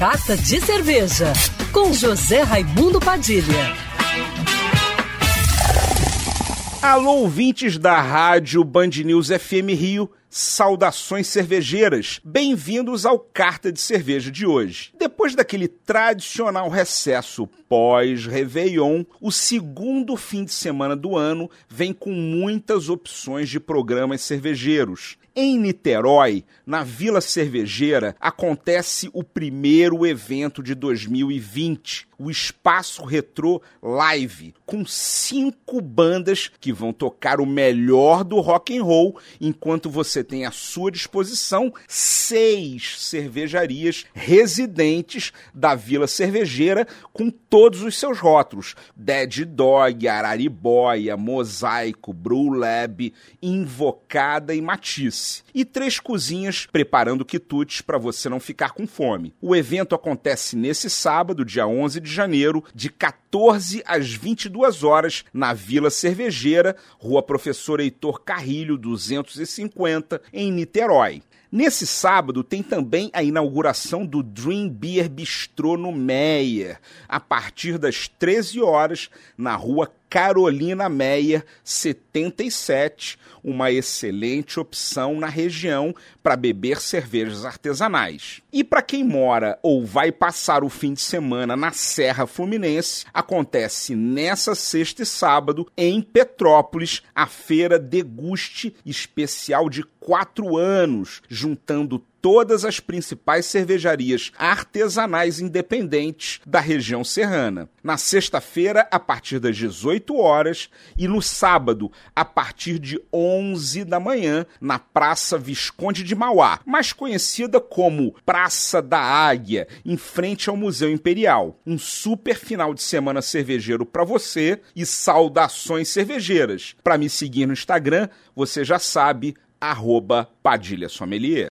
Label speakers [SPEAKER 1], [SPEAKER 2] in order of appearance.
[SPEAKER 1] Carta de Cerveja, com José Raimundo Padilha.
[SPEAKER 2] Alô, ouvintes da rádio Band News FM Rio, saudações cervejeiras. Bem-vindos ao Carta de Cerveja de hoje. Depois daquele tradicional recesso pós-Réveillon, o segundo fim de semana do ano vem com muitas opções de programas cervejeiros. Em Niterói, na Vila Cervejeira, acontece o primeiro evento de 2020, o Espaço Retrô Live, com cinco bandas que vão tocar o melhor do rock and roll, enquanto você tem à sua disposição seis cervejarias residentes da Vila Cervejeira com todos os seus rótulos: Dead Dog, Araribóia, Mosaico, Brew Lab, Invocada e Matisse. E três cozinhas preparando quitutes para você não ficar com fome. O evento acontece nesse sábado, dia 11 de janeiro, de 14 às 22 horas, na Vila Cervejeira, Rua Professor Heitor Carrilho, 250, em Niterói. Nesse sábado tem também a inauguração do Dream Beer Bistrô no Meyer, a partir das 13 horas, na rua Carolina Meyer 77, uma excelente opção na região para beber cervejas artesanais. E para quem mora ou vai passar o fim de semana na Serra Fluminense, acontece nessa sexta e sábado em Petrópolis a feira Deguste especial de quatro anos, juntando todas as principais cervejarias artesanais independentes da região serrana. Na sexta-feira, a partir das 18 horas, e no sábado, a partir de 11 da manhã, na Praça Visconde de Mauá, mais conhecida como Praça da Águia, em frente ao Museu Imperial. Um super final de semana cervejeiro para você e saudações cervejeiras. Para me seguir no Instagram, você já sabe, arroba Padilha Sommelier.